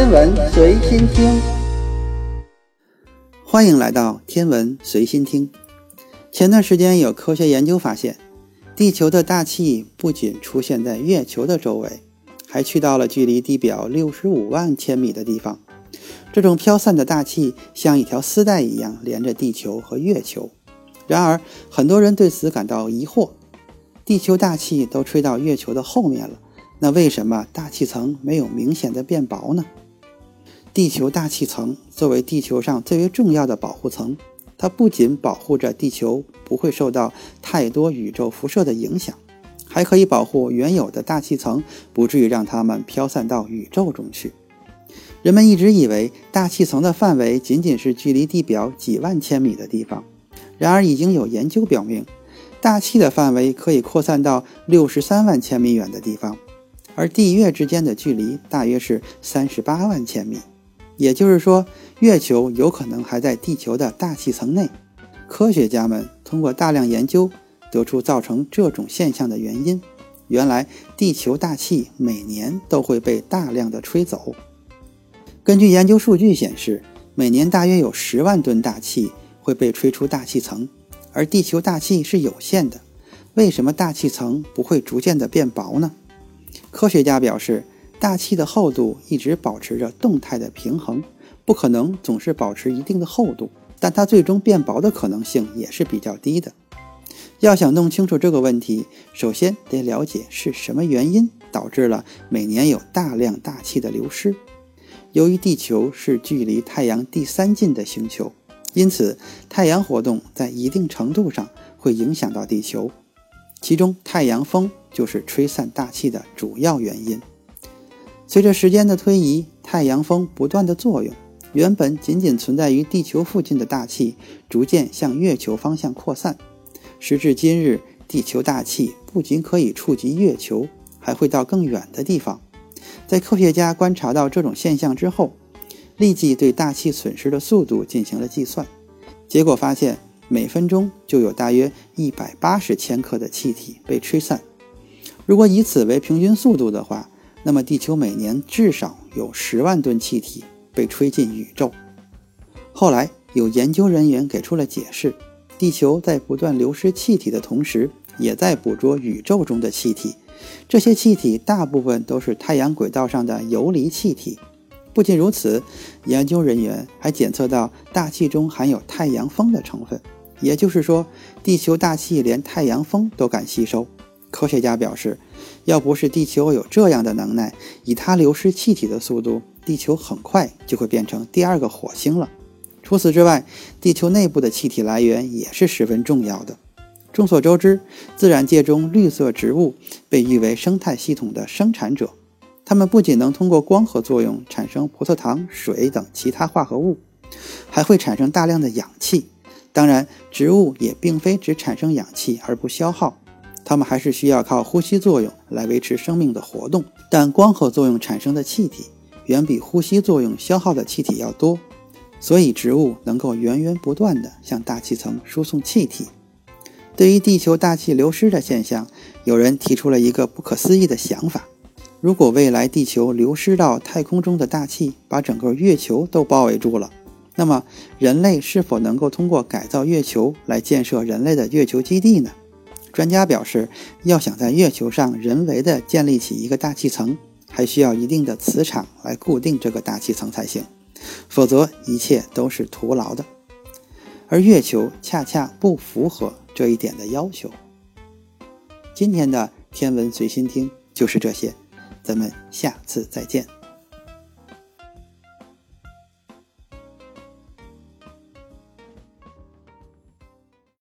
天文随心听，欢迎来到天文随心听。前段时间有科学研究发现，地球的大气不仅出现在月球的周围，还去到了距离地表六十五万千米的地方。这种飘散的大气像一条丝带一样连着地球和月球。然而，很多人对此感到疑惑：地球大气都吹到月球的后面了。那为什么大气层没有明显的变薄呢？地球大气层作为地球上最为重要的保护层，它不仅保护着地球不会受到太多宇宙辐射的影响，还可以保护原有的大气层不至于让它们飘散到宇宙中去。人们一直以为大气层的范围仅仅是距离地表几万千米的地方，然而已经有研究表明，大气的范围可以扩散到六十三万千米远的地方。而地月之间的距离大约是三十八万千米，也就是说，月球有可能还在地球的大气层内。科学家们通过大量研究，得出造成这种现象的原因。原来，地球大气每年都会被大量的吹走。根据研究数据显示，每年大约有十万吨大气会被吹出大气层，而地球大气是有限的。为什么大气层不会逐渐的变薄呢？科学家表示，大气的厚度一直保持着动态的平衡，不可能总是保持一定的厚度，但它最终变薄的可能性也是比较低的。要想弄清楚这个问题，首先得了解是什么原因导致了每年有大量大气的流失。由于地球是距离太阳第三近的星球，因此太阳活动在一定程度上会影响到地球。其中，太阳风就是吹散大气的主要原因。随着时间的推移，太阳风不断的作用，原本仅仅存在于地球附近的大气，逐渐向月球方向扩散。时至今日，地球大气不仅可以触及月球，还会到更远的地方。在科学家观察到这种现象之后，立即对大气损失的速度进行了计算，结果发现。每分钟就有大约一百八十千克的气体被吹散。如果以此为平均速度的话，那么地球每年至少有十万吨气体被吹进宇宙。后来有研究人员给出了解释：地球在不断流失气体的同时，也在捕捉宇宙中的气体。这些气体大部分都是太阳轨道上的游离气体。不仅如此，研究人员还检测到大气中含有太阳风的成分。也就是说，地球大气连太阳风都敢吸收。科学家表示，要不是地球有这样的能耐，以它流失气体的速度，地球很快就会变成第二个火星了。除此之外，地球内部的气体来源也是十分重要的。众所周知，自然界中绿色植物被誉为生态系统的生产者，它们不仅能通过光合作用产生葡萄糖、水等其他化合物，还会产生大量的氧气。当然，植物也并非只产生氧气而不消耗，它们还是需要靠呼吸作用来维持生命的活动。但光合作用产生的气体远比呼吸作用消耗的气体要多，所以植物能够源源不断地向大气层输送气体。对于地球大气流失的现象，有人提出了一个不可思议的想法：如果未来地球流失到太空中的大气把整个月球都包围住了。那么，人类是否能够通过改造月球来建设人类的月球基地呢？专家表示，要想在月球上人为的建立起一个大气层，还需要一定的磁场来固定这个大气层才行，否则一切都是徒劳的。而月球恰恰不符合这一点的要求。今天的天文随心听就是这些，咱们下次再见。